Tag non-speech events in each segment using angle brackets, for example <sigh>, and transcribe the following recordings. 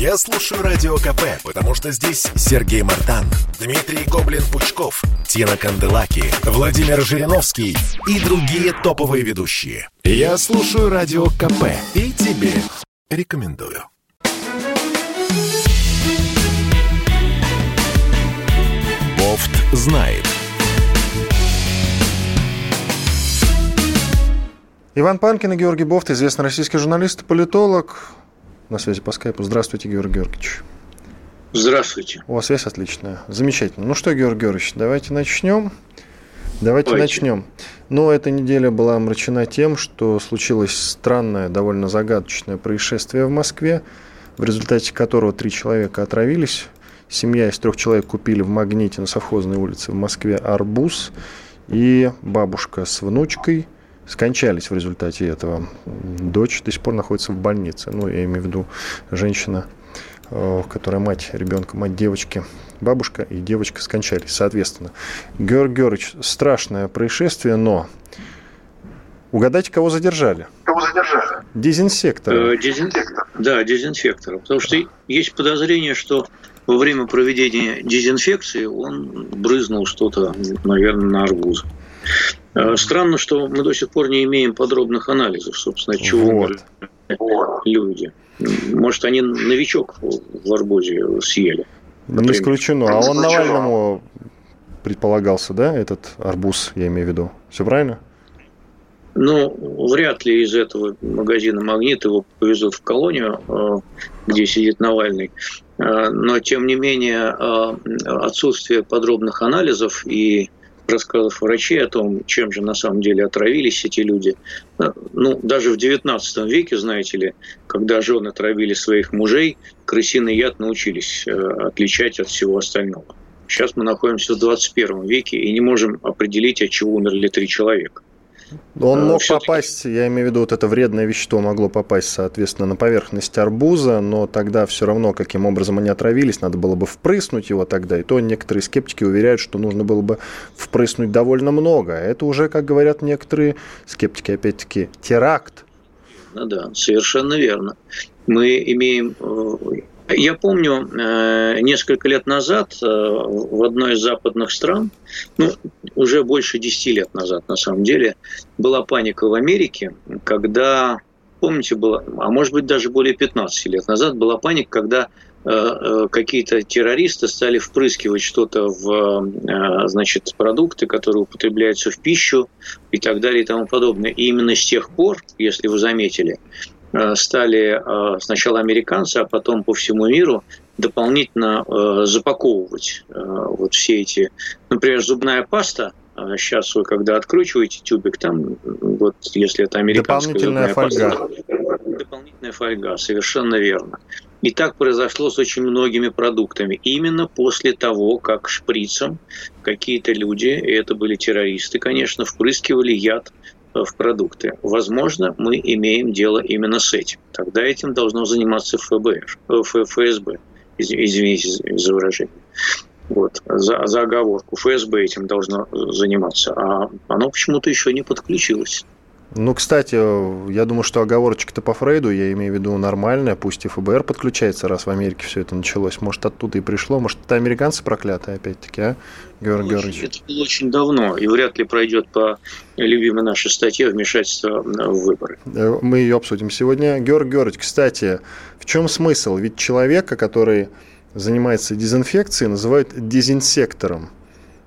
Я слушаю Радио КП, потому что здесь Сергей Мартан, Дмитрий Гоблин-Пучков, Тина Канделаки, Владимир Жириновский и другие топовые ведущие. Я слушаю Радио КП и тебе рекомендую. Бофт знает. Иван Панкин и Георгий Бофт, известный российский журналист и политолог. На связи по скайпу. Здравствуйте, Георгий Георгиевич. Здравствуйте. У вас связь отличная. Замечательно. Ну что, Георгий Георгиевич, давайте начнем. Давайте, Давайте. начнем. Но эта неделя была омрачена тем, что случилось странное, довольно загадочное происшествие в Москве, в результате которого три человека отравились. Семья из трех человек купили в Магните на совхозной улице в Москве арбуз. И бабушка с внучкой скончались в результате этого. Дочь до сих пор находится в больнице. Ну, я имею в виду женщина, э, которая мать ребенка, мать девочки. Бабушка и девочка скончались, соответственно. Георгий Георгиевич, страшное происшествие, но угадайте, кого задержали? Кого задержали? Дезинсектора. Э, дезин- Да, дезинфектора. Потому что есть подозрение, что во время проведения дезинфекции он брызнул что-то, наверное, на арбуз. Э, Странно, что мы до сих пор не имеем подробных анализов, собственно, чего Вот. люди. Может, они новичок в арбузе съели. Не исключено. А он. Навальному предполагался, да, этот арбуз, я имею в виду. Все правильно? Ну, вряд ли из этого магазина «Магнит» его повезут в колонию, э, где сидит Навальный. Э, Но, тем не менее, э, отсутствие подробных анализов и рассказов врачей о том, чем же на самом деле отравились эти люди. Э, Ну, даже в XIX веке, знаете ли, когда жены отравили своих мужей, крысиный яд научились э, отличать от всего остального. Сейчас мы находимся в 21 веке и не можем определить, от чего умерли три человека. Он А, мог попасть, я имею в виду, вот это вредное вещество могло попасть, соответственно, на поверхность арбуза, но тогда все равно, каким образом они отравились, надо было бы впрыснуть его тогда. И то некоторые скептики уверяют, что нужно было бы впрыснуть довольно много. А Это уже, как говорят некоторые скептики, опять-таки, теракт. Ну да, совершенно верно. Мы имеем... Я помню, э, несколько лет назад э, в одной из западных стран, ну, уже больше 10 лет назад, на самом деле, была паника в Америке, когда, помните, было, а может быть, даже более 15 лет назад была паника, когда э, какие-то террористы стали впрыскивать что-то в значит, продукты, которые употребляются в пищу и так далее и тому подобное. И именно с тех пор, если вы заметили, стали э, сначала американцы, а потом по всему миру дополнительно э, запаковывать э, вот все эти, например, зубная паста. э, Сейчас вы, когда откручиваете тюбик, там, вот если это американская Дополнительная фольга. паста, дополнительная фольга, совершенно верно. И так произошло с очень многими продуктами. Именно после того, как шприцем какие-то люди, и это были террористы, конечно, впрыскивали яд э, в продукты. Возможно, мы имеем дело именно с этим. Тогда этим должно заниматься ФБР, э, ФСБ, Из- извините за выражение. Вот, за, за оговорку. ФСБ этим должно заниматься, а оно почему-то еще не подключилось. Ну, кстати, я думаю, что оговорочка-то по Фрейду, я имею в виду нормальная, пусть и ФБР подключается, раз в Америке все это началось. Может, оттуда и пришло, может, это американцы проклятые опять-таки, а, Георгий Георгиевич? Это было очень давно, и вряд ли пройдет по любимой нашей статье вмешательство в выборы. Э, Мы ее обсудим сегодня. Георгий Георгиевич, кстати, в чем смысл? Ведь человека, который занимается дезинфекцией, называют дезинсектором.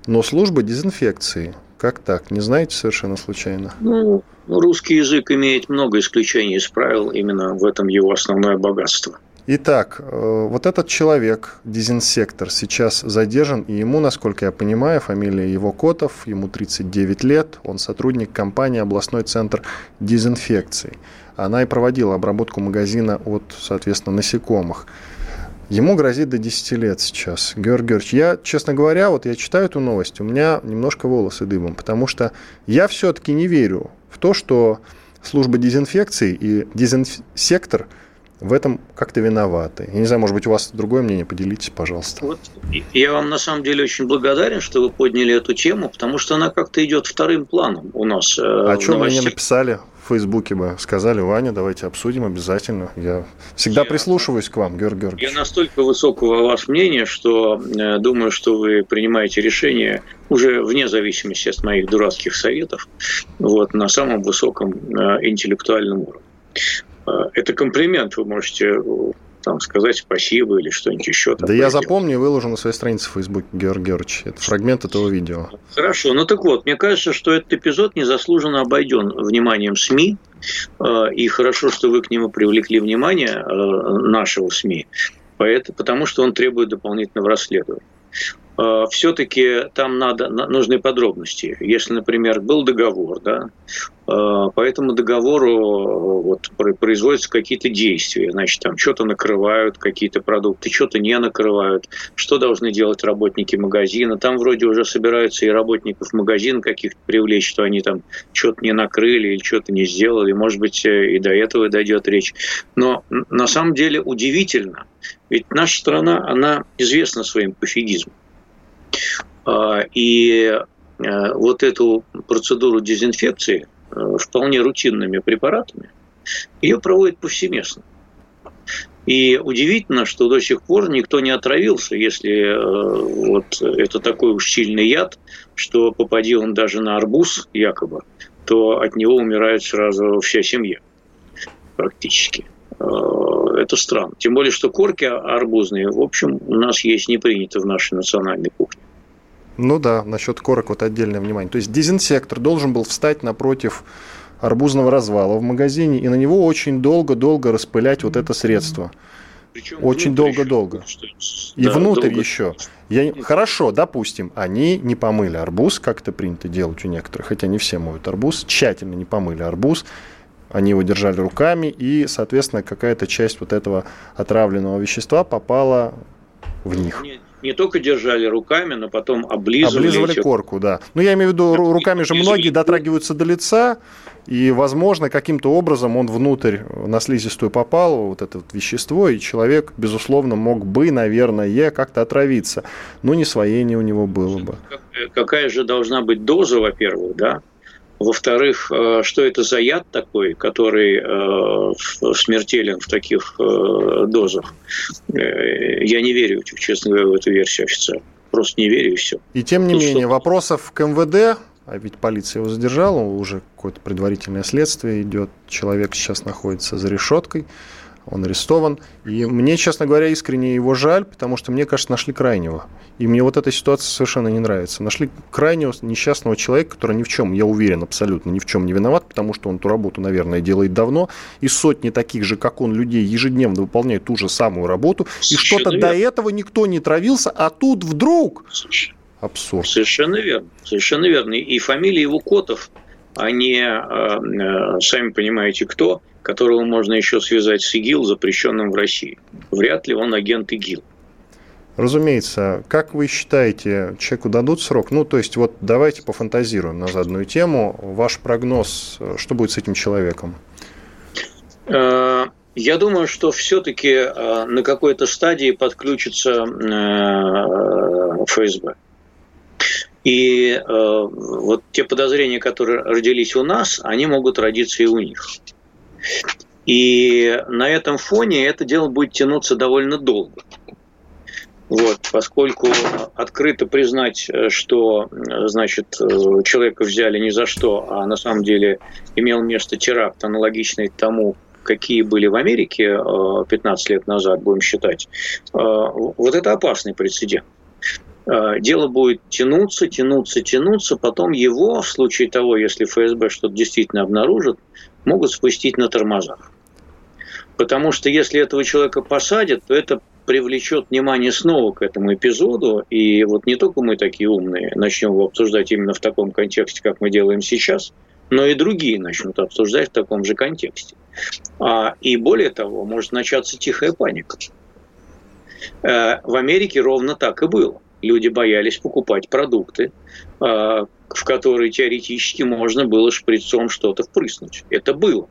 Но служба дезинфекции. Как так? Не знаете совершенно случайно? Ну, русский язык имеет много исключений из правил, именно в этом его основное богатство. Итак, э, вот этот человек, дезинсектор, сейчас задержан, и ему, насколько я понимаю, фамилия его Котов, ему 39 лет, он сотрудник компании «Областной центр дезинфекции». Она и проводила обработку магазина от, соответственно, насекомых. Ему грозит до 10 лет сейчас. Георгий Георгиевич, я, честно говоря, вот я читаю эту новость, у меня немножко волосы дыбом, потому что я все-таки не верю в то, что служба дезинфекции и дезинсектор в этом как-то виноваты. Я не знаю, может быть, у вас другое мнение, поделитесь, пожалуйста. Вот. Я вам на самом деле очень благодарен, что вы подняли эту тему, потому что она как-то идет вторым планом у нас. э, А в что вы мне написали в Фейсбуке бы сказали, Ваня, давайте обсудим обязательно. Я всегда я, прислушиваюсь к вам, Георгий Георгиевич. Я настолько высокого вас мнения, что э, думаю, что вы принимаете решение уже вне зависимости от моих дурацких советов, вот, на самом высоком э, интеллектуальном уровне. Э, это комплимент, вы можете там, сказать спасибо или что-нибудь еще. Да я запомню и выложу на своей странице в Фейсбуке, Георгий Георгиевич. Это фрагмент этого видео. Хорошо. Ну так вот, мне кажется, что этот эпизод незаслуженно обойден вниманием СМИ. Э, и хорошо, что вы к нему привлекли внимание э, нашего СМИ. Потому что он требует дополнительного расследования. Э, все-таки там надо, нужны подробности. Если, например, был договор, да, э, по этому договору э, вот, производятся какие-то действия, значит, там что-то накрывают, какие-то продукты, что-то не накрывают, что должны делать работники магазина. Там вроде уже собираются и работников магазина каких-то привлечь, что они там что-то не накрыли или что-то не сделали. Может быть, и до этого дойдет речь. Но на самом деле удивительно, ведь наша страна, она известна своим пофигизмом. А, и э, вот эту процедуру дезинфекции э, вполне рутинными препаратами, ее проводят повсеместно. И удивительно, что до сих пор никто не отравился, если вот это такой уж сильный яд, что попади он даже на арбуз якобы, то от него умирает сразу вся семья практически. Это странно. Тем более, что корки арбузные, в общем, у нас есть не принято в нашей национальной кухне. Ну да, насчет корок вот отдельное внимание. То есть дезинсектор должен был встать напротив арбузного развала в магазине и на него очень долго-долго распылять вот это средство. Причем очень долго-долго. И да, внутрь долго. еще. Я... Хорошо, допустим, они не помыли арбуз, как это принято делать у некоторых, хотя не все моют арбуз, тщательно не помыли арбуз, они его держали руками, и, соответственно, какая-то часть вот этого отравленного вещества попала в них. Не, не только держали руками, но потом облизывали. Облизывали корку, да. Ну, я имею в виду, руками же многие дотрагиваются до лица, и, возможно, каким-то образом он внутрь на слизистую попал, вот это вот вещество, и человек, безусловно, мог бы, наверное, как-то отравиться. Но не своение у него было бы. Какая же должна быть доза, во-первых, да? Во-вторых, э, что это за яд такой, который э, смертелен в таких э, дозах? Я не верю, честно говоря, в эту версию официально. Просто не верю и все. И тем не Тут менее, что... вопросов к МВД, а ведь полиция его задержала, уже какое-то предварительное следствие идет, человек сейчас находится за решеткой он арестован. И мне, честно говоря, искренне его жаль, потому что, мне кажется, нашли крайнего. И мне вот эта ситуация совершенно не нравится. Нашли крайнего несчастного человека, который ни в чем, я уверен, абсолютно ни в чем не виноват, потому что он эту работу, наверное, делает давно. И сотни таких же, как он, людей ежедневно выполняют ту же самую работу. И что-то до этого никто не травился, а тут вдруг... Абсурд. Совершенно верно. Совершенно верно. И фамилия его Котов, они, э, э, сами понимаете, кто – которого можно еще связать с ИГИЛ, запрещенным в России. Вряд ли он агент ИГИЛ. Разумеется. Как вы считаете, человеку дадут срок? Ну, то есть, вот давайте пофантазируем на заданную тему. Ваш прогноз, что будет с этим человеком? Э, я думаю, что все-таки э, на какой-то стадии подключится э, ФСБ. И вот те подозрения, которые родились у нас, они могут родиться и у них. И на этом фоне это дело будет тянуться довольно долго. Вот, поскольку открыто признать, что значит, человека взяли ни за что, а на самом деле имел место теракт, аналогичный тому, какие были в Америке 15 э, лет назад, будем считать, э, вот это опасный прецедент. Э, дело будет тянуться, тянуться, тянуться, потом его, в случае того, если ФСБ что-то действительно обнаружит, могут спустить на тормозах. Потому что если этого человека посадят, то это привлечет внимание снова к этому эпизоду. И вот не только мы такие умные начнем его обсуждать именно в таком контексте, как мы делаем сейчас, но и другие начнут обсуждать в таком же контексте. А, и более того, может начаться тихая паника. Э, в Америке ровно так и было. Люди боялись покупать продукты, э, в который теоретически можно было шприцом что-то впрыснуть. Это было.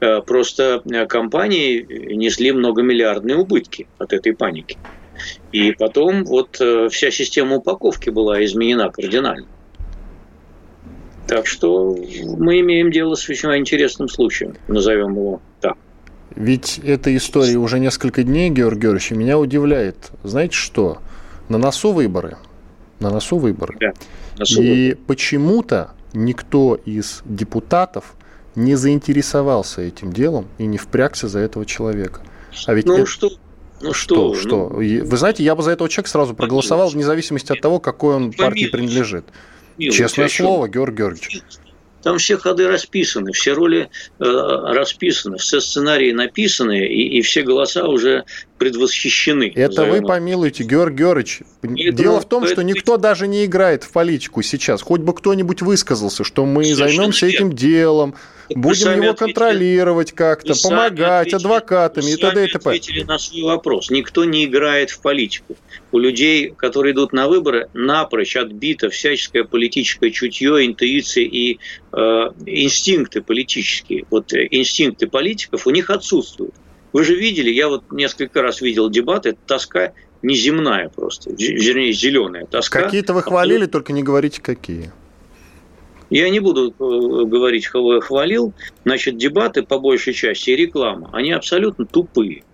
Э, просто э, компании несли многомиллиардные убытки от этой паники. И потом вот э, вся система упаковки была изменена кардинально. Так что мы имеем дело с весьма интересным случаем, назовем его так. Ведь эта история уже несколько дней, Георгий Георгиевич, меня удивляет. Знаете что? На носу выборы. На носу выборы. Да, носу и выборы. почему-то никто из депутатов не заинтересовался этим делом и не впрягся за этого человека. А ведь ну это... что, ну что, что? Ну, Вы знаете, я бы за этого человека сразу проголосовал, вне зависимости от того, какой он партии принадлежит. Милый, Честное слово, Георгий Георгиевич. Там все ходы расписаны, все роли э, расписаны, все сценарии написаны, и, и все голоса уже предвосхищены. Это вы помилуйте, Георгий Георгиевич. Дело в том, что никто даже не играет в политику сейчас. Хоть бы кто-нибудь высказался, что мы Совершенно займемся верно. этим делом, так будем его контролировать как-то, помогать ответили, адвокатами и т.д. и т.п. ответили на свой вопрос. Никто не играет в политику у людей, которые идут на выборы, напрочь отбито всяческое политическое чутье, интуиция и э, инстинкты политические. Вот э, инстинкты политиков у них отсутствуют. Вы же видели, я вот несколько раз видел дебаты, это тоска неземная просто, вернее, зеленая тоска. Какие-то вы хвалили, только не говорите, какие. Я не буду э, говорить, кого я хвалил. Значит, дебаты по большей части и реклама, они абсолютно тупые.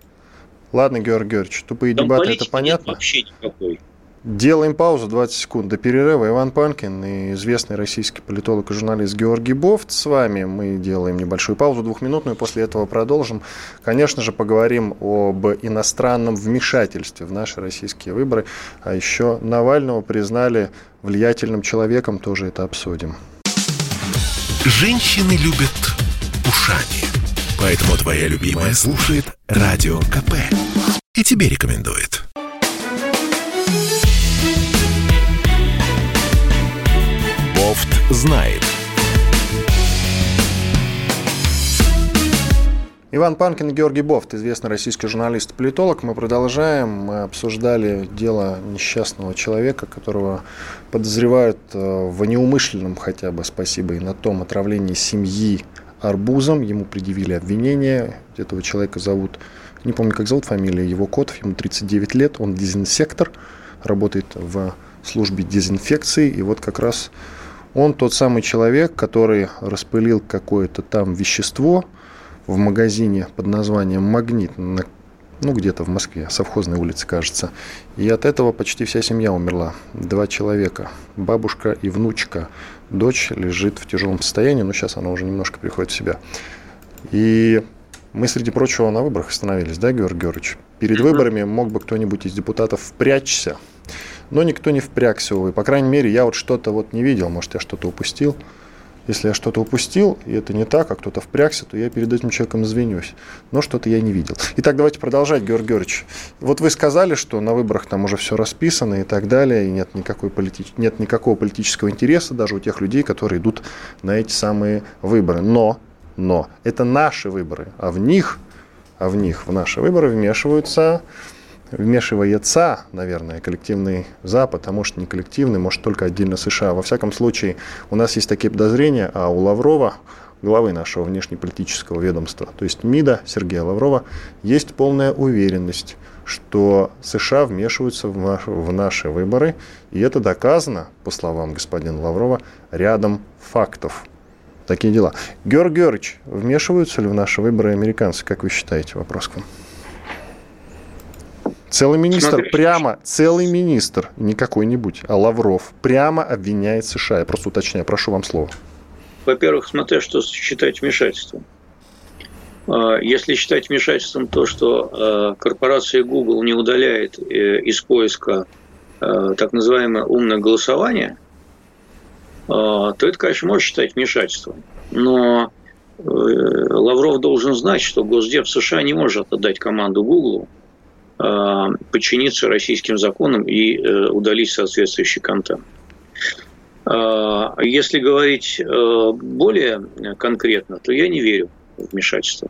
Ладно, Георгий Георгиевич, тупые Там дебаты, это понятно. вообще никакой. Делаем паузу, 20 секунд до перерыва. Иван Панкин и известный российский политолог и журналист Георгий Бофт с вами. Мы делаем небольшую паузу, двухминутную, после этого продолжим. Конечно же, поговорим об иностранном вмешательстве в наши российские выборы. А еще Навального признали влиятельным человеком, тоже это обсудим. Женщины любят ушами. Поэтому твоя любимая слушает Радио КП. И тебе рекомендует. Бофт знает. Иван Панкин и Георгий Бофт, известный российский журналист и политолог. Мы продолжаем. Мы обсуждали дело несчастного человека, которого подозревают э, в неумышленном хотя бы, спасибо и на том, отравлении семьи арбузом. Ему предъявили обвинение. Этого человека зовут, не помню, как зовут фамилия, его Котов, ему 39 лет, он дезинсектор, работает в службе дезинфекции. И вот как раз он тот самый человек, который распылил какое-то там вещество в магазине под названием «Магнит», ну, где-то в Москве, совхозной улице, кажется. И от этого почти вся семья умерла. Два человека, бабушка и внучка. Дочь лежит в тяжелом состоянии, но сейчас она уже немножко приходит в себя. И мы, среди прочего, на выборах остановились, да, Георгий Георгиевич? Перед выборами мог бы кто-нибудь из депутатов впрячься, но никто не впрягся, увы. По крайней мере, я вот что-то вот не видел, может, я что-то упустил. Если я что-то упустил, и это не так, а кто-то впрягся, то я перед этим человеком извинюсь. Но что-то я не видел. Итак, давайте продолжать, Георгий Георгиевич. Вот вы сказали, что на выборах там уже все расписано и так далее, и нет, никакой полити... нет никакого политического интереса даже у тех людей, которые идут на эти самые выборы. Но, но, это наши выборы, а в них, а в них, в наши выборы вмешиваются вмешивается, наверное, коллективный Запад, а может не коллективный, может только отдельно США. Во всяком случае, у нас есть такие подозрения, а у Лаврова, главы нашего внешнеполитического ведомства, то есть МИДа Сергея Лаврова, есть полная уверенность, что США вмешиваются в, наш, в наши выборы, и это доказано, по словам господина Лаврова, рядом фактов. Такие дела. Георгий Георгиевич, вмешиваются ли в наши выборы американцы, как вы считаете, вопрос к вам? Целый министр Смотри, прямо, целый министр, не какой-нибудь, а Лавров, прямо обвиняет США. Я просто уточняю, прошу вам слово. Во-первых, смотря что считать вмешательством. А, если считать вмешательством то, что а, корпорация Google не удаляет э, из поиска а, так называемое умное голосование, то это, конечно, можно считать вмешательством. Но э, Лавров должен знать, что Госдеп США не может отдать команду Google подчиниться российским законам и э, удалить соответствующий контент. Э, если говорить более конкретно, то я не верю в вмешательство.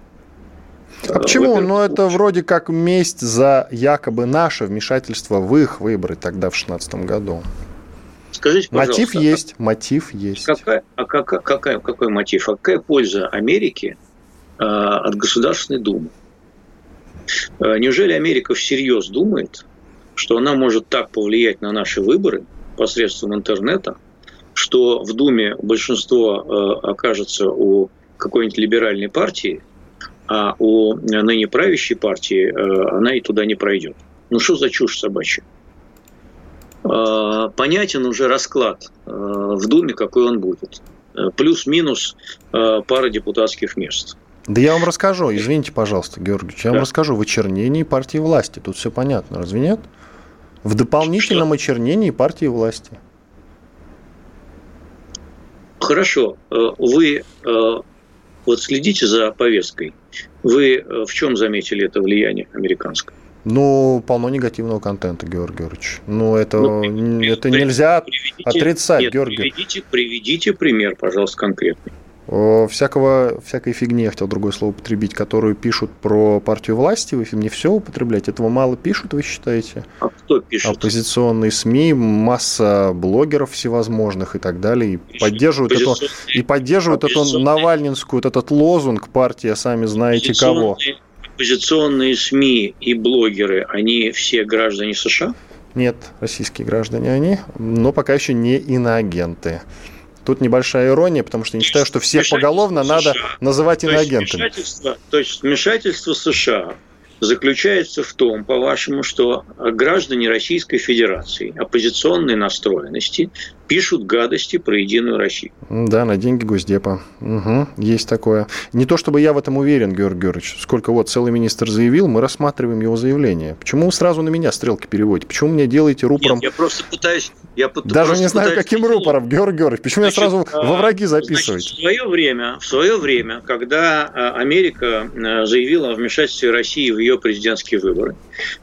А почему? Ну, это вроде как месть за якобы наше вмешательство в их выборы тогда в 2016 году. Скажите, пожалуйста. Мотив есть, мотив есть. Какая, а какая, какая, какой мотив? А какая польза Америки э, от Государственной Думы? Э, неужели Америка всерьез думает, что она может так повлиять на наши выборы посредством интернета, что в Думе большинство окажется у какой-нибудь либеральной партии, а у ныне правящей партии она и туда не пройдет. Ну что за чушь собачья? Понятен уже расклад в Думе, какой он будет. Плюс-минус пара депутатских мест. Да я вам расскажу, извините, пожалуйста, Георгиевич, я да. вам расскажу в очернении партии власти. Тут все понятно, разве нет? В дополнительном Что? очернении партии власти. Хорошо. Э, вы э, вот следите за повесткой. Вы э, в чем заметили это влияние американское? Ну, полно негативного контента, Георгий Георгиевич. Ну, это, ну, это нельзя приведите, отрицать, нет, Георгий. Приведите, приведите пример, пожалуйста, конкретный всякого, всякой фигни, я хотел другое слово употребить, которую пишут про партию власти, вы не все употреблять, этого мало пишут, вы считаете? А кто пишет? Оппозиционные СМИ, масса блогеров всевозможных и так далее, и поддерживают, эту, и поддерживают эту навальнинскую, вот этот лозунг партия, сами знаете кого. Оппозиционные СМИ и блогеры, они все граждане США? Нет, российские граждане они, но пока еще не иноагенты. Тут небольшая ирония, потому что я считаю, что всех поголовно США. надо называть иноагентами. То есть, то есть вмешательство США заключается в том, по-вашему, что граждане Российской Федерации оппозиционной настроенности пишут гадости про Единую Россию. Да, на деньги Госдепа. Угу, есть такое. Не то чтобы я в этом уверен, Георгий Георгиевич. Сколько вот целый министр заявил, мы рассматриваем его заявление. Почему вы сразу на меня стрелки переводите? Почему мне делаете рупором? Нет, я просто пытаюсь... Я Даже не знаю, каким рупором, Георгий Георгиевич. Почему значит, я сразу во враги записываете? Значит, в свое время, в свое время, когда а, Америка а, заявила о вмешательстве России в ее президентские выборы,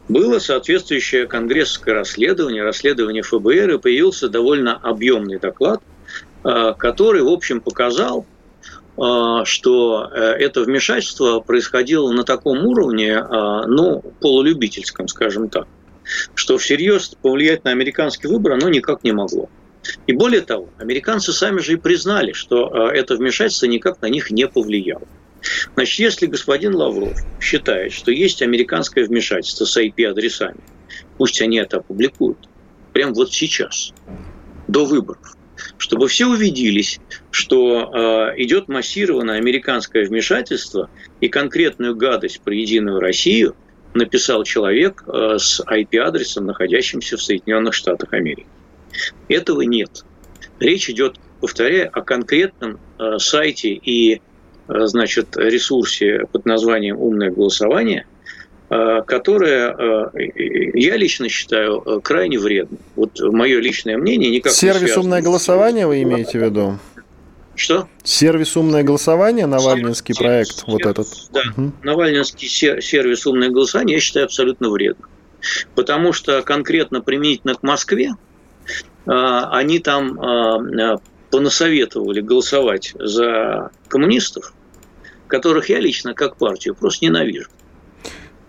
было соответствующее конгрессское расследование, расследование ФБР, и появился довольно объемный доклад, э, который, в общем, показал, э, что э, это вмешательство происходило на таком уровне, ну, полулюбительском, скажем так, что всерьез повлиять на американский выбор оно никак не могло. И более того, американцы сами же и признали, что это вмешательство никак на них не повлияло. Значит, если господин Лавров считает, что есть американское вмешательство с IP-адресами, пусть они это опубликуют, прямо вот сейчас – до выборов, чтобы все увиделись, что э, идет массированное американское вмешательство и конкретную гадость про Единую Россию написал человек э, с IP-адресом, находящимся в Соединенных Штатах Америки. Этого нет. Речь идет, повторяю, о конкретном э, сайте и э, значит, ресурсе под названием «Умное голосование», Э, которая, э, я лично считаю, э, крайне вредна. Вот мое личное мнение никак Сервис не «Умное голосование» вы имеете в виду? Что? Сервис «Умное голосование», Навальнинский сервис, проект, сервис, вот этот. Да, угу. Навальнинский сервис «Умное голосование» я считаю абсолютно вредным. Потому что конкретно применительно к Москве они там понасоветовали голосовать за коммунистов, которых я лично как партию просто ненавижу.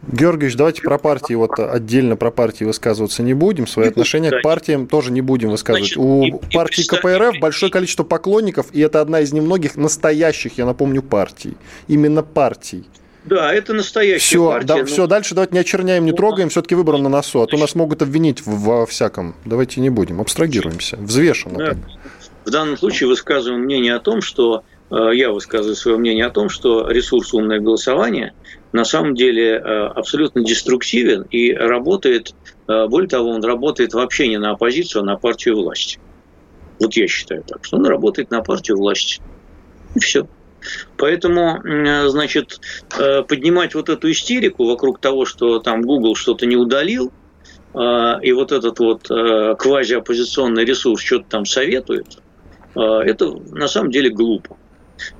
Георгиевич, давайте про партии, вот отдельно про партии высказываться не будем. Свои не отношения к партиям тоже не будем высказывать. Значит, У и, партии и КПРФ большое количество поклонников, и это одна из немногих настоящих, я напомню, партий. Именно партий. Да, это настоящая все, партия. Да, но... Все, дальше давайте не очерняем, не трогаем, все-таки выбор на носу, а то нас могут обвинить во всяком. Давайте не будем, абстрагируемся, взвешенно. Да. В данном случае высказываем мнение о том, что я высказываю свое мнение о том, что ресурс умное голосование на самом деле э, абсолютно деструктивен и работает, э, более того, он работает вообще не на оппозицию, а на партию власти. Вот я считаю так, что он работает на партию власти. И все. Поэтому, значит, э, поднимать вот эту истерику вокруг того, что там Google что-то не удалил, и вот этот вот квазиоппозиционный ресурс что-то там советует, это на самом деле глупо.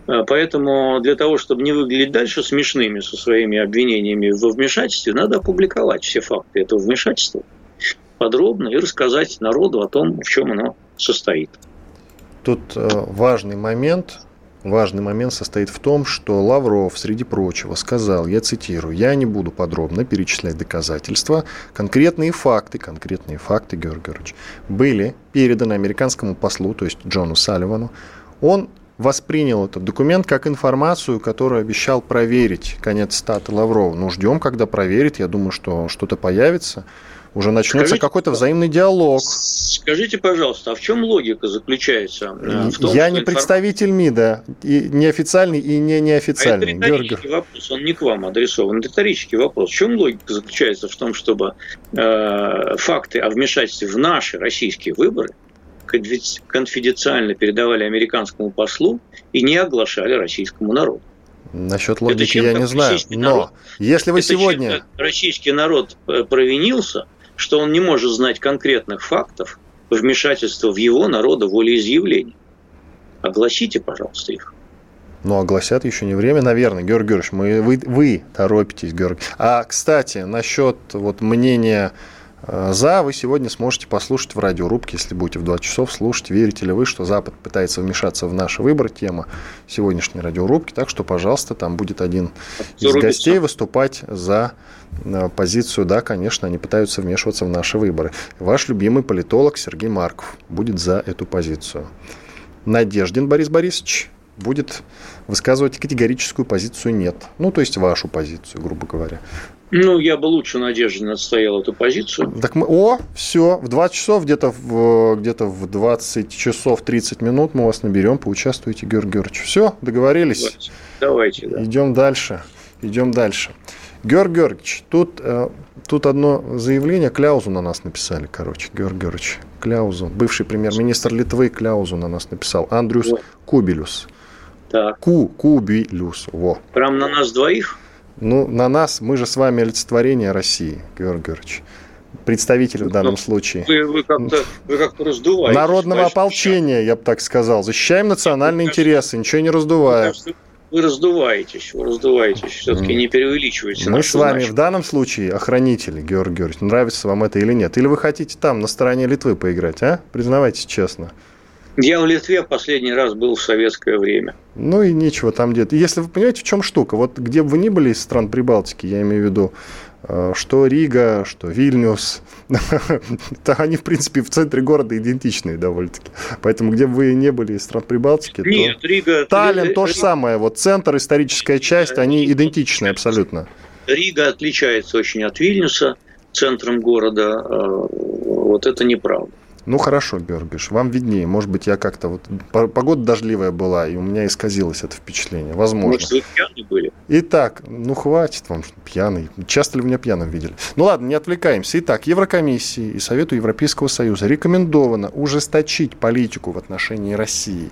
Э, поэтому для того, чтобы не выглядеть дальше смешными со своими обвинениями во вмешательстве, надо опубликовать все факты этого вмешательства подробно и рассказать народу о том, в чем оно состоит. Тут э, важный момент, важный момент состоит в том, что Лавров, среди прочего, сказал, я цитирую, я не буду подробно перечислять доказательства, конкретные факты, конкретные факты, Георгий Георгиевич, были переданы американскому послу, то есть Джону Салливану. Он воспринял этот документ как информацию, которую обещал проверить. Конец стата Лаврова. Ну, ждем, когда проверит. Я думаю, что что-то появится. уже начнется какой-то взаимный диалог. Скажите, пожалуйста, а в чем логика заключается? Э, в том, Я не информация... представитель МИДа, и неофициальный и не неофициальный. А это риторический Георгий. вопрос, он не к вам адресован. Риторический вопрос. В чем логика заключается в том, чтобы э, факты о вмешательстве в наши российские выборы конфиденциально передавали американскому послу и не оглашали российскому народу? Насчет логики я не знаю. Но народ, если вы сегодня... Российский народ э, провинился, что он не может знать конкретных фактов вмешательства в его народа волеизъявления. Огласите, пожалуйста, их. Ну, огласят еще не время, наверное, Георгий Георгиевич. Мы, вы, вы торопитесь, Георгий. А, кстати, насчет вот мнения за вы сегодня сможете послушать в радиорубке, если будете в 2 часов слушать, верите ли вы, что Запад пытается вмешаться в наши выборы, тема сегодняшней радиорубки. Так что, пожалуйста, там будет один из гостей выступать за э, позицию, да, конечно, они пытаются вмешиваться в наши выборы. Ваш любимый политолог Сергей Марков будет за эту позицию. Надеждин Борис Борисович будет высказывать категорическую позицию «нет». Ну, то есть вашу позицию, грубо говоря. Ну, я бы лучше Надеждин отстоял эту позицию. Так мы, о, все, в 20 часов, где-то в, где в 20 часов 30 минут мы вас наберем, поучаствуйте, Георгий Георгиевич. Все, договорились? Давайте, да. Идем дальше, идем дальше. Георгий Георгиевич, тут, э, тут одно заявление, Кляузу на нас написали, короче, Георгий Георгиевич, Кляузу, бывший премьер-министр Литвы Кляузу на нас написал, Андрюс вот. Кубилюс. Так. Ку, Кубилюс, во. Прям на нас двоих? Ну, на нас, мы же с вами олицетворение России, Георгий Георгиевич. Представители в данном случае. Вы, вы как-то как раздуваете. Народного ополчения, я бы так сказал. Защищаем национальные интересы, ничего не раздувая. Кажется, вы раздуваетесь, вы раздуваетесь, все-таки не преувеличивайте. Мы с вами значит. в данном случае охранители, Георгий Георгиевич. Нравится вам это или нет? Или вы хотите там, на стороне Литвы поиграть, а? Признавайтесь честно. Я в Литве последний раз был в советское время. Ну и нечего там где-то. Если вы понимаете, в чем штука, вот где бы вы ни были из стран Прибалтики, я имею в виду, э, что Рига, что Вильнюс, <laughs> то они, в принципе, в центре города идентичные довольно-таки. Поэтому, где бы вы не были из стран Прибалтики, Нет, то Рига, Таллин то же самое. Вот центр, историческая часть, они идентичны абсолютно. Рига отличается очень от Вильнюса центром города. Э, вот это неправда. Ну хорошо, Георгиевич, вам виднее. Может быть, я как-то вот погода дождливая была, и у меня исказилось это впечатление. Возможно. Может, вы пьяные были? Итак, ну хватит вам пьяный. Часто ли меня пьяным видели? Ну ладно, не отвлекаемся. Итак, Еврокомиссии и Совету Европейского Союза рекомендовано ужесточить политику в отношении России.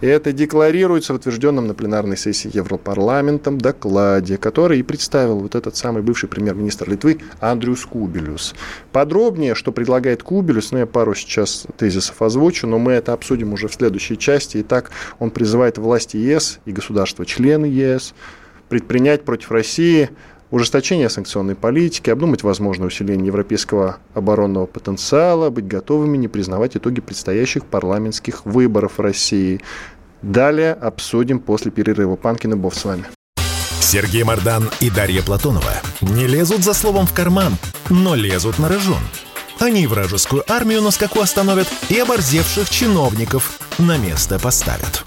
И это декларируется в утвержденном на пленарной сессии Европарламентом докладе, который и представил вот этот самый бывший премьер-министр Литвы Андрюс Кубелюс. Подробнее, что предлагает Кубелюс, ну я пару сейчас тезисов озвучу, но мы это обсудим уже в следующей части. Итак, он призывает власти ЕС и государства-члены ЕС предпринять против России ужесточение санкционной политики, обдумать возможное усиление европейского оборонного потенциала, быть готовыми не признавать итоги предстоящих парламентских выборов в России. Далее обсудим после перерыва. Панкин и Бов с вами. Сергей Мардан и Дарья Платонова не лезут за словом в карман, но лезут на рожон. Они вражескую армию на скаку остановят и оборзевших чиновников на место поставят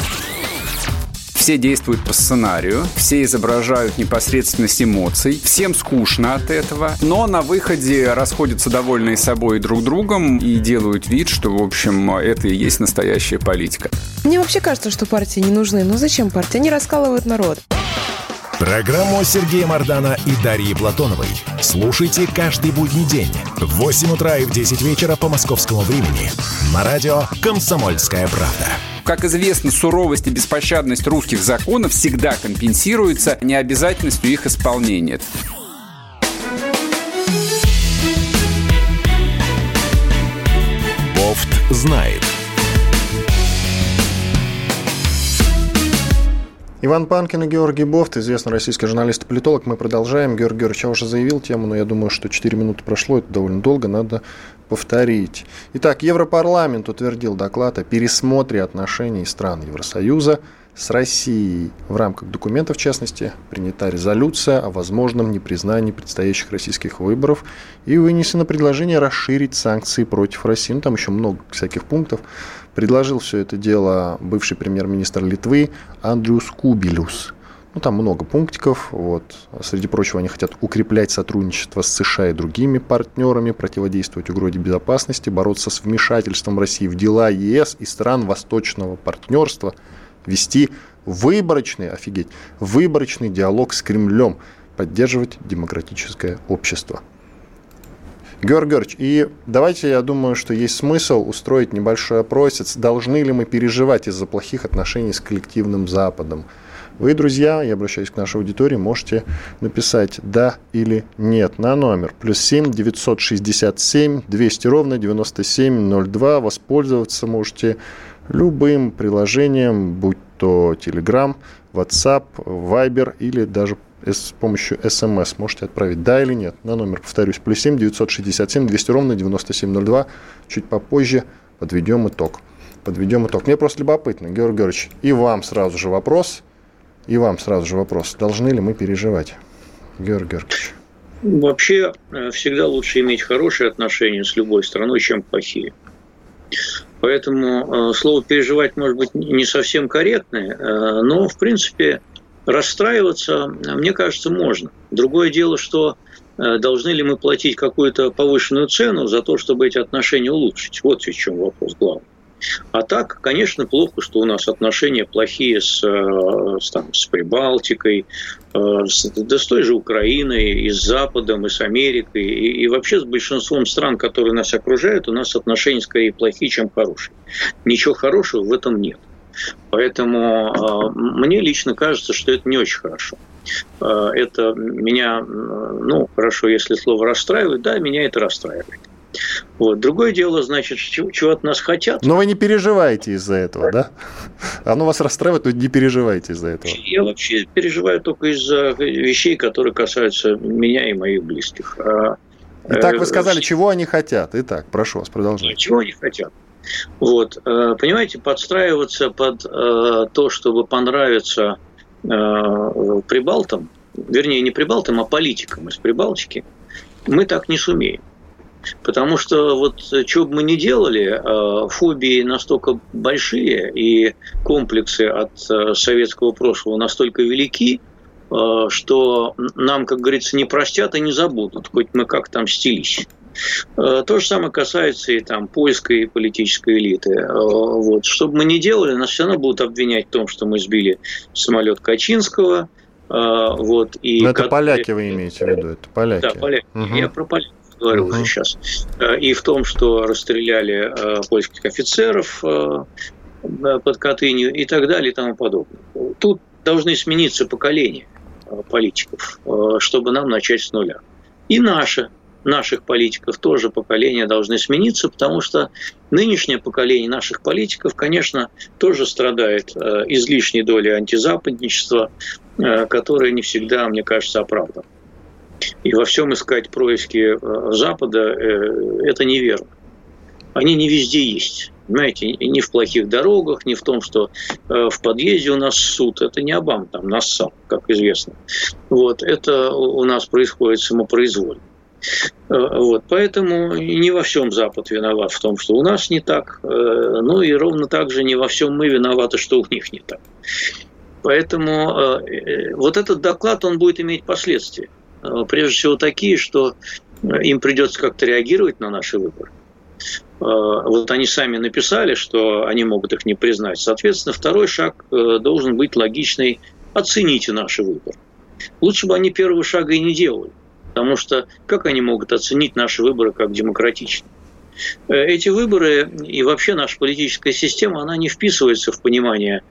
все действуют по сценарию, все изображают непосредственность эмоций, всем скучно от этого, но на выходе расходятся довольные собой друг другом и делают вид, что, в общем, это и есть настоящая политика. Мне вообще кажется, что партии не нужны. Ну зачем партии? Они раскалывают народ. Программу Сергея Мардана и Дарьи Платоновой слушайте каждый будний день в 8 утра и в 10 вечера по московскому времени на радио «Комсомольская правда». Как известно, суровость и беспощадность русских законов всегда компенсируется необязательностью их исполнения. Бофт знает. Иван Панкин и Георгий Бофт, известный российский журналист и политолог. Мы продолжаем. Георгий Георгиевич, я уже заявил тему, но я думаю, что 4 минуты прошло, это довольно долго, надо повторить. Итак, Европарламент утвердил доклад о пересмотре отношений стран Евросоюза с Россией. В рамках документа, в частности, принята резолюция о возможном непризнании предстоящих российских выборов и вынесено предложение расширить санкции против России. Ну, там еще много всяких пунктов. Предложил все это дело бывший премьер-министр Литвы Андрюс Кубилюс. Ну, там много пунктиков. Вот. Среди прочего, они хотят укреплять сотрудничество с США и другими партнерами, противодействовать угрозе безопасности, бороться с вмешательством России в дела ЕС и стран восточного партнерства, вести выборочный, офигеть, выборочный диалог с Кремлем, поддерживать демократическое общество. Георг Георгиевич, и давайте, я думаю, что есть смысл устроить небольшой опросец, должны ли мы переживать из-за плохих отношений с коллективным Западом. Вы, друзья, я обращаюсь к нашей аудитории, можете написать «да» или «нет» на номер плюс 7 967 200 ровно 9702. Воспользоваться можете любым приложением, будь то Telegram, WhatsApp, Viber или даже с помощью смс можете отправить да или нет на номер, повторюсь, плюс 7 967 200 ровно 9702. Чуть попозже подведем итог. Подведем итог. Мне просто любопытно, Георгий Георгиевич, и вам сразу же вопрос – и вам сразу же вопрос. Должны ли мы переживать? Георгий Георгиевич. Вообще, э, всегда лучше иметь хорошие отношения с любой страной, чем плохие. Поэтому э, слово «переживать» может быть не совсем корректное, э, но, в принципе, расстраиваться, мне кажется, можно. Другое дело, что должны ли мы платить какую-то повышенную цену за то, чтобы эти отношения улучшить. Вот в чем вопрос главный. А так, конечно, плохо, что у нас отношения плохие с, э, с, там, с Прибалтикой, э, с, да с той же Украиной, и с Западом, и с Америкой, и, и вообще с большинством стран, которые нас окружают, у нас отношения скорее плохие, чем хорошие. Ничего хорошего в этом нет. Поэтому э, мне лично кажется, что это не очень хорошо. Это меня, ну, хорошо, если слово расстраивает, да, меня это расстраивает. Вот. Другое дело, значит, чего, чего от нас хотят. Но вы не переживаете из-за этого, да? Оно вас расстраивает, но не переживайте из-за этого. Я вообще переживаю только из-за вещей, которые касаются меня и моих близких. А, Итак, вы э, сказали, чего они хотят. Итак, прошу вас, продолжайте. Чего они хотят? Вот, э, понимаете, подстраиваться под э, то, чтобы понравиться прибалтам, вернее, не прибалтам, а политикам из Прибалтики, мы так не сумеем. Потому что вот что бы мы ни делали, э, фобии настолько большие и комплексы от э, советского прошлого настолько велики, э, что нам, как говорится, не простят и не забудут, хоть мы как там стились. То же самое касается и там польской политической элиты. Вот. Что бы мы ни делали, нас все равно будут обвинять в том, что мы сбили самолет Качинского. Вот, и Но это поляки вы имеете в виду? Это поляки. Да, поляки. Угу. Я про поляков говорю uh-huh. уже сейчас, э, и в том, что расстреляли э, польских офицеров э, под Катынью и так далее и тому подобное. Тут должны смениться поколения политиков, чтобы нам начать с нуля. И наши, наших политиков тоже поколения должны смениться, потому что нынешнее поколение наших политиков, конечно, тоже страдает излишней долей антизападничества, которое не всегда, мне кажется, оправдано и во всем искать происки э, Запада, э, это неверно. Они не везде есть. Знаете, не в плохих дорогах, не в том, что э, в подъезде у нас суд. Это не Обам там нассал, как известно. Вот, это у нас происходит самопроизвольно. Вот, поэтому не во всем Запад виноват в том, что у нас не так, ну и ровно так же не во всем мы виноваты, что у них не так. Поэтому вот этот доклад, он будет иметь последствия. Э, прежде всего такие, что э, им придется как-то реагировать на наши выборы. Э, вот они сами написали, что они могут их не признать. Соответственно, второй шаг должен быть логичный «оцените наши выборы». Лучше бы они первого шага и не делали, потому что как они могут оценить наши выборы как демократичные? Эти выборы и вообще наша политическая система, она не вписывается в понимание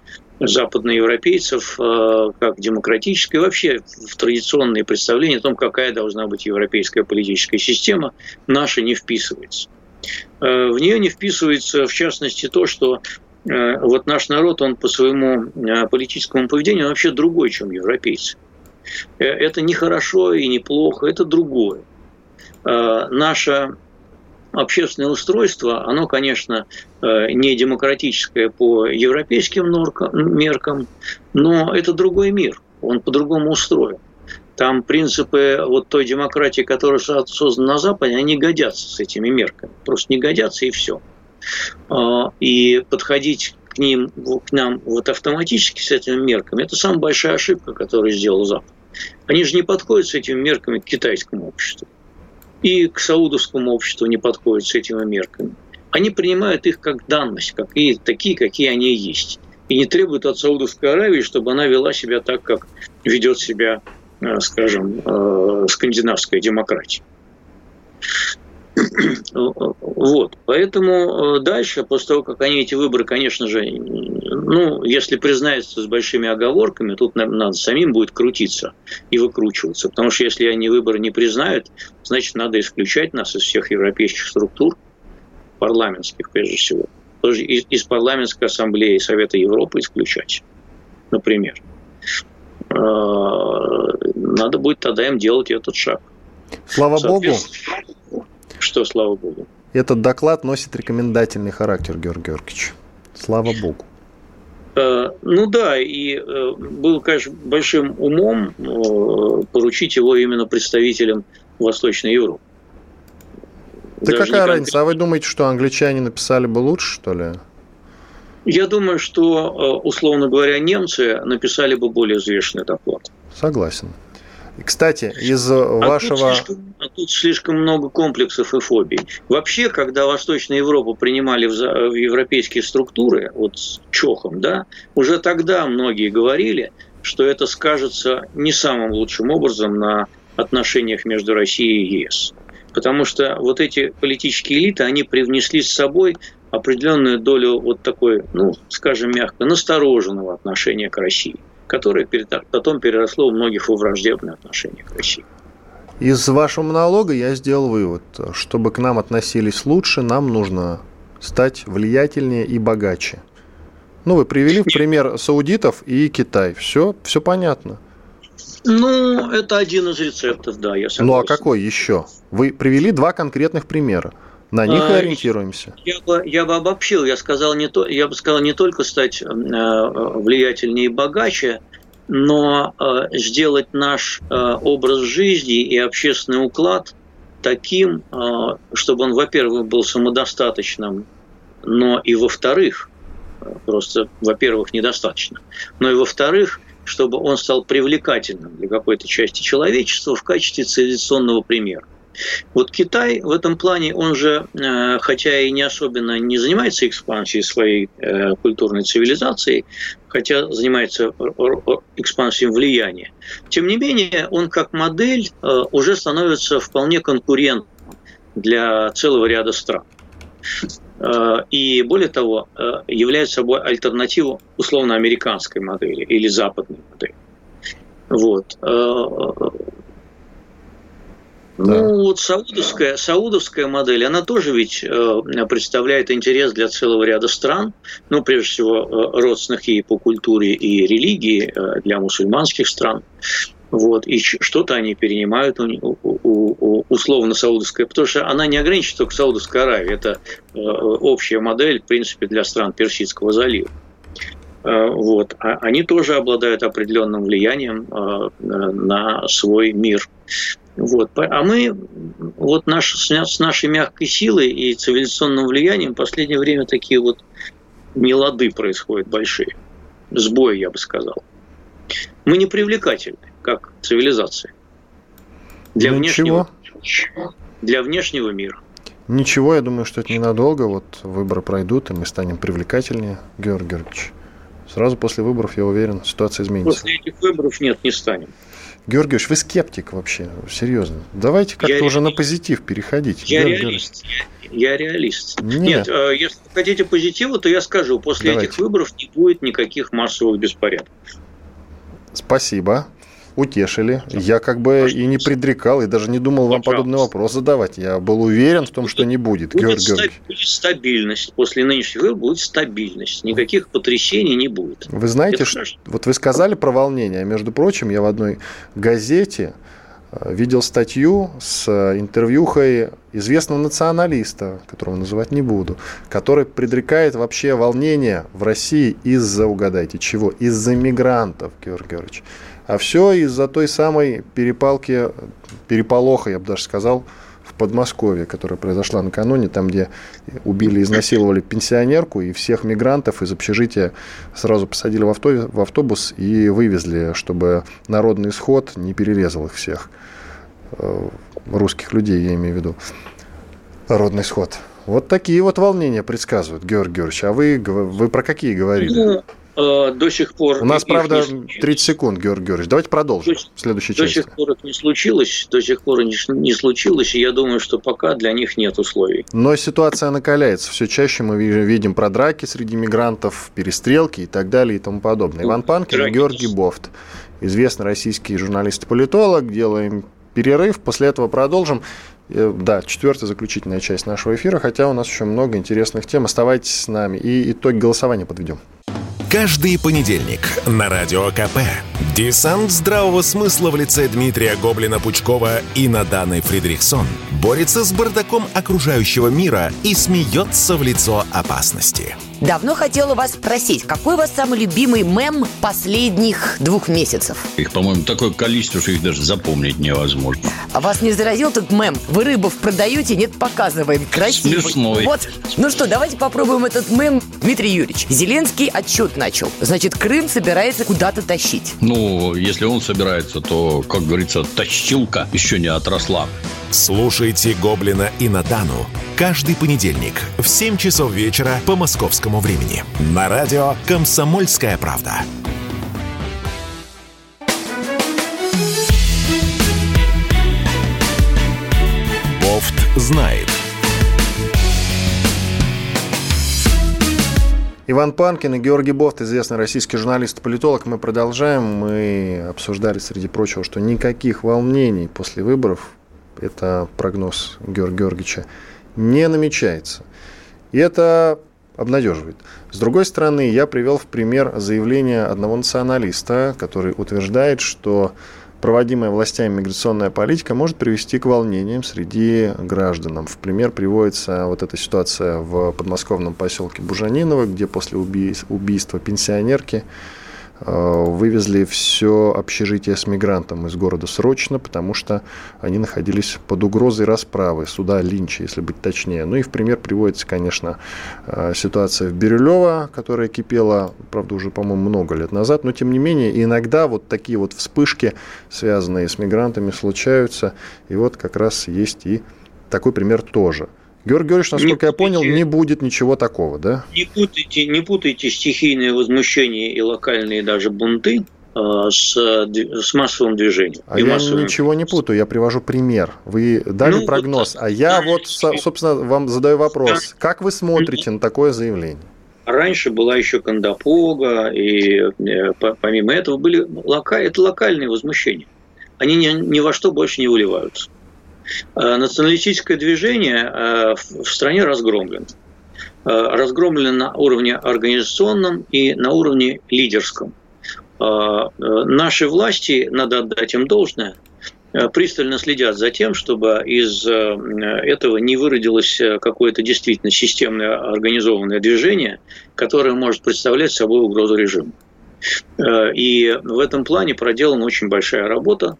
западноевропейцев э, как демократической, вообще в традиционные представления о том, какая должна быть европейская политическая система, наша не вписывается. Э, в нее не вписывается, в частности, то, что э, вот наш народ, он по своему политическому поведению вообще другой, чем европейцы. Это не хорошо и не плохо, это другое. Наша общественное устройство, оно, конечно, э, не демократическое по европейским меркам, но это другой мир, он по-другому устроен. Там принципы вот той демократии, которая создана на Западе, они годятся с этими мерками. Просто не годятся и все. И подходить к ним, к нам вот автоматически с этими мерками, это самая большая ошибка, которую сделал Запад. Они же не подходят с этими мерками к китайскому обществу. И к саудовскому обществу не подходят с этими мерками. Они принимают их как данность, как и такие, какие они есть. И не требуют от Саудовской Аравии, чтобы она вела себя так, как ведет себя, э, скажем, э, скандинавская демократия. Вот. Поэтому э, дальше, после того, как они эти выборы, конечно же, ну, если признаются с большими оговорками, тут надо самим будет крутиться и выкручиваться. Потому что если они выборы не признают, значит, надо исключать нас из всех европейских структур, парламентских прежде всего. Тоже из, из парламентской ассамблеи Совета Европы исключать, например. Э, надо будет тогда им делать этот шаг. Слава богу, что, слава богу. Этот доклад носит рекомендательный характер, Георгий Георгиевич. Слава богу. Э, ну да, и э, было, конечно, большим умом э, поручить его именно представителям Восточной Европы. Да Даже какая разница? А вы думаете, что англичане написали бы лучше, что ли? Я думаю, что, условно говоря, немцы написали бы более взвешенный доклад. Согласен. Кстати, из а вашего... Тут слишком, а тут слишком много комплексов и фобий. Вообще, когда Восточную Европу принимали в, в европейские структуры, вот с Чохом, да, уже тогда многие говорили, что это скажется не самым лучшим образом на отношениях между Россией и ЕС. Потому что вот эти политические элиты, они привнесли с собой определенную долю вот такой, ну, скажем мягко, настороженного отношения к России которое потом переросло у многих во враждебное отношение к России. Из вашего монолога я сделал вывод. Чтобы к нам относились лучше, нам нужно стать влиятельнее и богаче. Ну, вы привели в пример саудитов и Китай. Все, все понятно. Ну, это один из рецептов, да, я согласен. Ну, а какой еще? Вы привели два конкретных примера. На них и а, ориентируемся. Я бы, я бы обобщил, я, сказал не то, я бы сказал не только стать э, влиятельнее и богаче, но э, сделать наш э, образ жизни и общественный уклад таким, чтобы он, во-первых, был самодостаточным, но и во-вторых, просто, во-первых, недостаточно, но и во-вторых, чтобы он стал привлекательным для какой-то части человечества в качестве цивилизационного примера. Вот Китай в этом плане, он же, э, хотя и не особенно не занимается экспансией своей э, культурной цивилизации, хотя занимается экспансией влияния, тем не менее он как модель э, уже становится вполне конкурентным для целого ряда стран. И более того, является собой альтернативу условно-американской модели или западной модели. Вот. Ну, вот саудовская, саудовская модель, она тоже ведь э, представляет интерес для целого ряда стран, ну, прежде всего, э, родственных ей по культуре и религии э, для мусульманских стран. Вот, и что-то они перенимают у, у, у, условно саудовская, потому что она не ограничена только Саудовской Аравией, это общая модель, в принципе, для стран Персидского залива. Вот. А они тоже обладают определенным влиянием на свой мир. Вот. А мы вот наш, с нашей мягкой силой и цивилизационным влиянием в последнее время такие вот нелады происходят большие. Сбои, я бы сказал. Мы не привлекательны, как цивилизация. Для внешнего, для внешнего мира. Ничего, я думаю, что это ненадолго. Вот выборы пройдут, и мы станем привлекательнее, Георгий Георгиевич. Сразу после выборов, я уверен, ситуация изменится. После этих выборов нет, не станем. Георгиевич, вы скептик вообще, серьезно. Давайте как-то уже на позитив переходить. Я Георгий реалист. Я, я реалист. Нет. Нет, э, если хотите позитива, то я скажу, после Давайте. этих выборов не будет никаких массовых беспорядков. Спасибо утешили. Я как бы и не предрекал, и даже не думал вам подобный вопрос задавать. Я был уверен в том, что не будет. Будет, Георгиевич. будет стабильность. После нынешних выборов будет стабильность. Никаких потрясений не будет. Вы знаете, что, вот вы сказали про волнение. Между прочим, я в одной газете э, видел статью с э, интервьюхой известного националиста, которого называть не буду, который предрекает вообще волнение в России из-за, угадайте, чего? Из-за мигрантов, Георгий Георгиевич. А все из-за той самой перепалки, переполоха, я бы даже сказал, в Подмосковье, которая произошла накануне, там, где убили, изнасиловали пенсионерку, и всех мигрантов из общежития сразу посадили в автобус, в автобус и вывезли, чтобы народный исход не перерезал их всех. Э, русских людей, я имею в виду. Народный исход. Вот такие вот волнения предсказывают, Георгий Георгиевич. А вы, вы про какие говорили? Э, до сих пор... У нас, правда, 30 секунд, Георгий Георгиевич. Давайте продолжим до, в следующей до части. До сих пор это не случилось, до сих пор не, не случилось, и я думаю, что пока для них нет условий. Но ситуация накаляется. Все чаще мы видим про драки среди мигрантов, перестрелки и так далее и тому подобное. Ну, Иван Панкин и Георгий Бофт. Известный российский журналист-политолог. Делаем перерыв, после этого продолжим. Э, да, четвертая заключительная часть нашего эфира, хотя у нас еще много интересных тем. Оставайтесь с нами и итоги голосования подведем. Каждый понедельник на Радио КП. Десант здравого смысла в лице Дмитрия Гоблина-Пучкова и Наданы Фридрихсон борется с бардаком окружающего мира и смеется в лицо опасности. Давно хотела вас спросить, какой у вас самый любимый мем последних двух месяцев? Их, по-моему, такое количество, что их даже запомнить невозможно. А вас не заразил этот мем? Вы рыбов продаете, нет, показываем. Красивый. Смешной. Вот. Ну что, давайте попробуем этот мем. Дмитрий Юрьевич, Зеленский отчет начал. Значит, Крым собирается куда-то тащить. Ну, если он собирается, то, как говорится, тащилка еще не отросла. Слушайте «Гоблина» и «Натану» каждый понедельник в 7 часов вечера по московскому времени на радио «Комсомольская правда». Бофт знает. Иван Панкин и Георгий Бофт, известный российский журналист и политолог. Мы продолжаем. Мы обсуждали, среди прочего, что никаких волнений после выборов это прогноз Георгия Георгиевича, не намечается. И это обнадеживает. С другой стороны, я привел в пример заявление одного националиста, который утверждает, что проводимая властями миграционная политика может привести к волнениям среди граждан. В пример приводится вот эта ситуация в подмосковном поселке Бужаниново, где после убийства пенсионерки вывезли все общежитие с мигрантом из города срочно, потому что они находились под угрозой расправы, суда Линча, если быть точнее. Ну и в пример приводится, конечно, э, ситуация в Бирюлево, которая кипела, правда, уже, по-моему, много лет назад, но тем не менее иногда вот такие вот вспышки, связанные с мигрантами, случаются. И вот как раз есть и такой пример тоже. Георгий Георгиевич, насколько не я понял, не будет ничего такого, да? Не путайте, не путайте стихийные возмущения и локальные даже бунты а, с, с массовым движением. А я массовым... ничего не путаю, я привожу пример. Вы дали ну, прогноз, вот, а я вот, собственно, вам задаю вопрос. Как вы смотрите на такое заявление? Раньше была еще Кандапога, и э, помимо этого были лока... это локальные возмущения. Они ни, ни во что больше не выливаются. Э, националистическое движение э, в стране разгромлено. Э, разгромлено на уровне организационном и на уровне лидерском. Наши власти, надо отдать им должное, пристально следят за тем, чтобы из этого не выродилось какое-то действительно системное организованное движение, которое может представлять собой угрозу режиму. Э, и в этом плане проделана очень большая работа.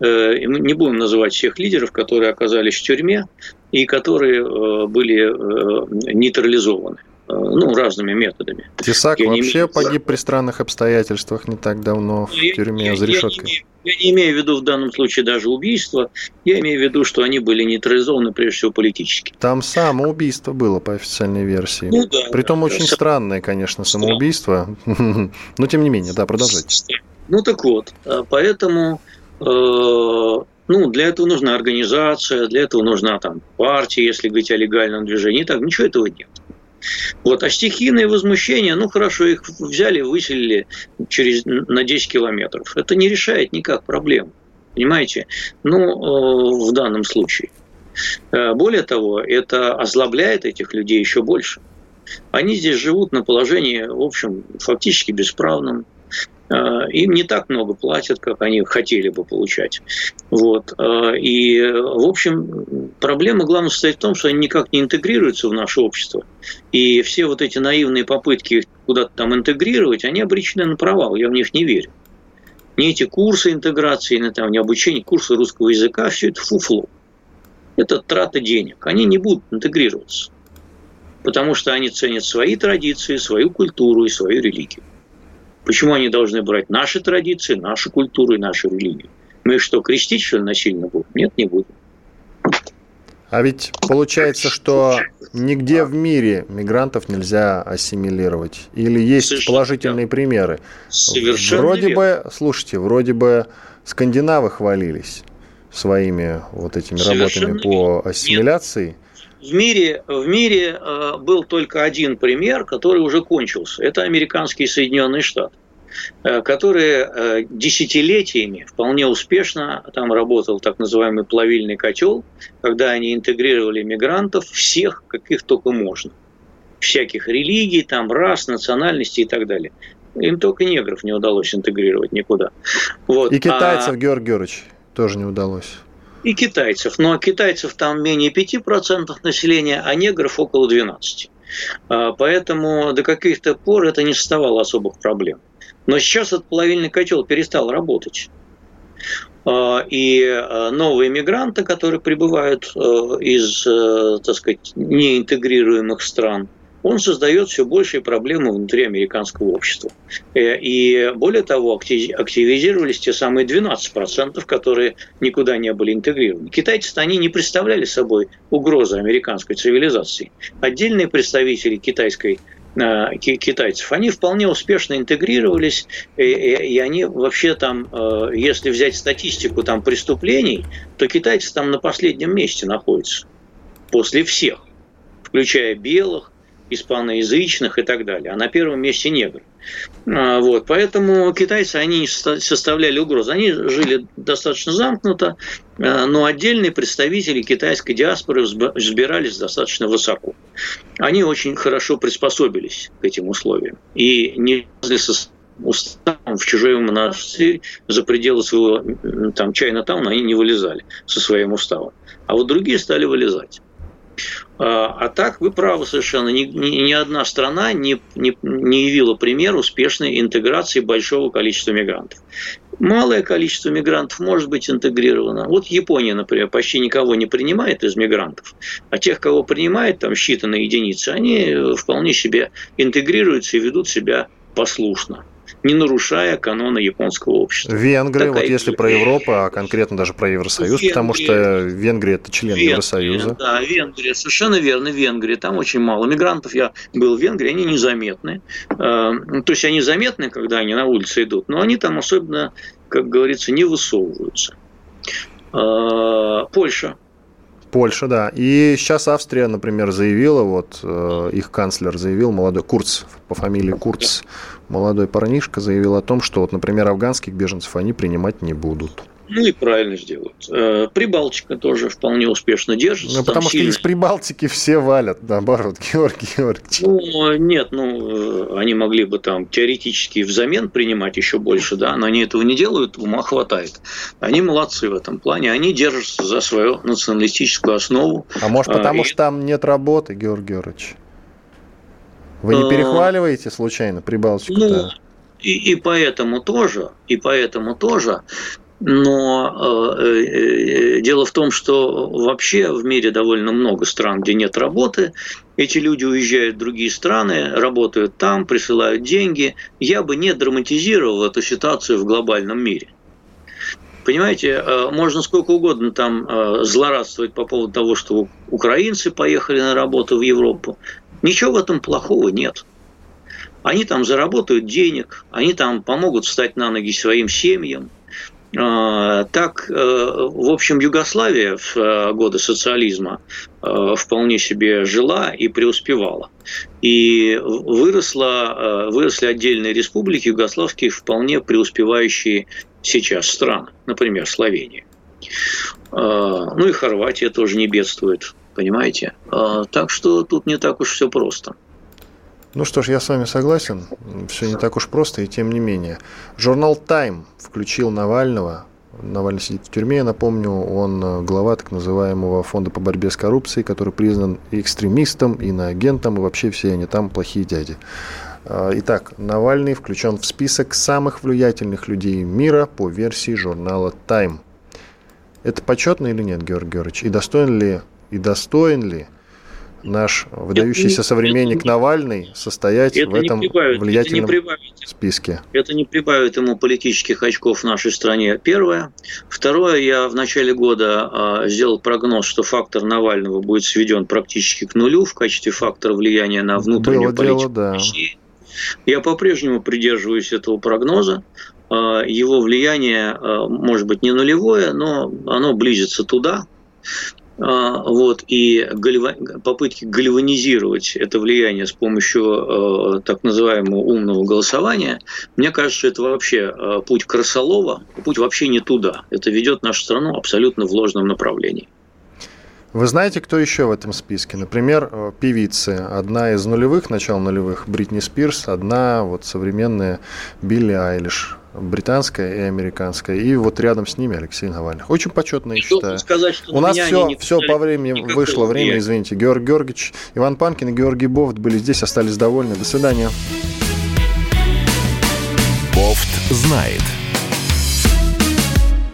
Э, мы не будем называть всех лидеров, которые оказались в тюрьме и которые э, были нейтрализованы ну, разными методами. Тесак я вообще имею... погиб при странных обстоятельствах не так давно в тюрьме я, за решеткой. Я, я не имею в виду в данном случае даже убийство, я имею в виду, что они были нейтрализованы прежде всего политически. Там самоубийство было по официальной версии. Ну, да, Притом да, очень да. странное, конечно, самоубийство. <laughs> Но тем не менее, да, продолжайте. Ну так вот, а поэтому э, ну, для этого нужна организация, для этого нужна там партия, если говорить о легальном движении. Так, ничего этого нет. Вот. А стихийные возмущения, ну хорошо, их взяли, выселили через, на 10 километров. Это не решает никак проблем. Понимаете? Ну, э, в данном случае. Э, более того, это озлобляет этих людей еще больше. Они здесь живут на положении, в общем, фактически бесправном. Э, им не так много платят, как они хотели бы получать. Вот. Э, и, в общем, проблема главное состоит в том, что они никак не интегрируются в наше общество. И все вот эти наивные попытки их куда-то там интегрировать, они обречены на провал. Я в них не верю. Не эти курсы интеграции, не, там, не обучение, курсы русского языка, все это фуфло. Это трата денег. Они не будут интегрироваться. Потому что они ценят свои традиции, свою культуру и свою религию. Почему они должны брать наши традиции, нашу культуру и нашу религию? Мы что, крестить, что ли, насильно будем? Нет, не будем. А ведь получается, что нигде в мире мигрантов нельзя ассимилировать. Или есть Совершенно положительные примеры. Совершенно вроде верно. бы, слушайте, вроде бы скандинавы хвалились своими вот этими Совершенно работами по ассимиляции. Нет. В мире, в мире э, был только один пример, который уже кончился. Это американские Соединенные Штаты. Э, которые э, десятилетиями вполне успешно там работал так называемый плавильный котел, когда они интегрировали мигрантов всех, каких только можно. Всяких религий, там, рас, национальностей и так далее. Им только негров не удалось интегрировать никуда. Вот. И китайцев, а... Георгий Георгиевич, тоже не удалось. И китайцев. Но китайцев там менее 5% населения, а негров около 12%. А, поэтому до каких-то пор это не создавало особых проблем. Но сейчас этот плавильный котел перестал работать. А, и а, новые мигранты, которые прибывают из, э, так сказать, неинтегрируемых стран, он создает все большие проблемы внутри американского общества. Э, и более того, активизировались те самые 12%, которые никуда не были интегрированы. Китайцы они не представляли собой угрозы американской цивилизации. Отдельные представители китайской Э, китайцев, они вполне успешно интегрировались, и, и, и они вообще там, э, если взять статистику там преступлений, то китайцы там на последнем месте находятся после всех, включая белых, испаноязычных и так далее. А на первом месте негры. А, вот. Поэтому китайцы, они составляли угрозу. Они жили достаточно замкнуто, а, но отдельные представители китайской диаспоры взбирались достаточно высоко. Они очень хорошо приспособились к этим условиям. И не уставом в чужой монастырь за пределы своего там, Чайна-тауна они не вылезали со своим уставом. А вот другие стали вылезать. А, а так, вы правы совершенно, ни, ни, ни одна страна не, не, не явила пример успешной интеграции большого количества мигрантов. Малое количество мигрантов может быть интегрировано. Вот Япония, например, почти никого не принимает из мигрантов, а тех, кого принимает, там считанные единицы, они вполне себе интегрируются и ведут себя послушно не нарушая канона японского общества. Венгры, Такая вот если про Европу, а конкретно даже про Евросоюз, Венгрия, потому что Венгрия это член Венгрия, Евросоюза. Да, Венгрия, совершенно верно, Венгрия. Там очень мало мигрантов. Я был в Венгрии, они незаметны. Э, то есть они заметны, когда они на улице идут, но они там особенно, как говорится, не высовываются. Э, Польша. Польша, да. И сейчас Австрия, например, заявила, вот э, их канцлер заявил, молодой Курц, по фамилии Курц, молодой парнишка заявил о том, что, вот, например, афганских беженцев они принимать не будут. Ну и правильно сделают. Э, Прибалтика тоже вполне успешно держится. Ну, потому что сильно... из Прибалтики все валят, наоборот, <laughs> Георгий Георгиевич. Ну, нет, ну, э, они могли бы там теоретически взамен принимать еще больше, да, но они этого не делают, ума хватает. Они молодцы в этом плане, они держатся за свою националистическую основу. А может, а, потому а, что и... там нет работы, Георгий Георгиевич? Вы не перехваливаете случайно Прибалтику? Ну, и, и поэтому тоже, и поэтому тоже но э, э, дело в том, что вообще в мире довольно много стран, где нет работы. Эти люди уезжают в другие страны, работают там, присылают деньги. Я бы не драматизировал эту ситуацию в глобальном мире. Понимаете, э, можно сколько угодно там э, злорадствовать по поводу того, что украинцы поехали на работу в Европу. Ничего в этом плохого нет. Они там заработают денег, они там помогут встать на ноги своим семьям – так, э, в общем, Югославия в э, годы социализма э, вполне себе жила и преуспевала. И выросла, выросли отдельные республики югославские, вполне преуспевающие сейчас страны, например, Словения. А, ну и Хорватия тоже не бедствует, понимаете? А, так что тут не так уж все просто. Ну что ж, я с вами согласен. Все не так уж просто, и тем не менее. Журнал Time включил Навального. Навальный сидит в тюрьме, я напомню, он э, глава так называемого фонда по борьбе с коррупцией, который признан экстремистом, иноагентом, и вообще все они там плохие дяди. А, итак, Навальный включен в список самых влиятельных людей мира по версии журнала Time. Это почетно или нет, Георгий Георгиевич? И достоин ли, и достоин ли наш выдающийся это, современник Навальный состоять в этом прибавит, влиятельном это прибавит, списке? Это не прибавит ему политических очков в нашей стране. Первое. Второе. Я в начале года э, сделал прогноз, что фактор Навального будет сведен практически к нулю в качестве фактора влияния на внутреннюю Было политику дело, да. России. Я по-прежнему придерживаюсь этого прогноза. А, его влияние а, может быть не нулевое, но оно близится туда. А, вот, и попытки гальванизировать это влияние с помощью так называемого умного голосования, мне кажется, это вообще путь крысолова, путь вообще не туда. Это ведет нашу страну абсолютно в ложном направлении. Вы знаете, кто еще в этом списке? Например, э, певицы. Одна из нулевых, начал нулевых, Бритни Спирс, одна вот современная Билли Айлиш британская и американская, и вот рядом с ними Алексей Навальный. Очень почетно, я считаю. Сказать, что У нас все, все по времени вышло время, извините. Георгий Георгиевич, Иван Панкин и Георгий Бовт были здесь, остались довольны. До свидания. Бофт знает.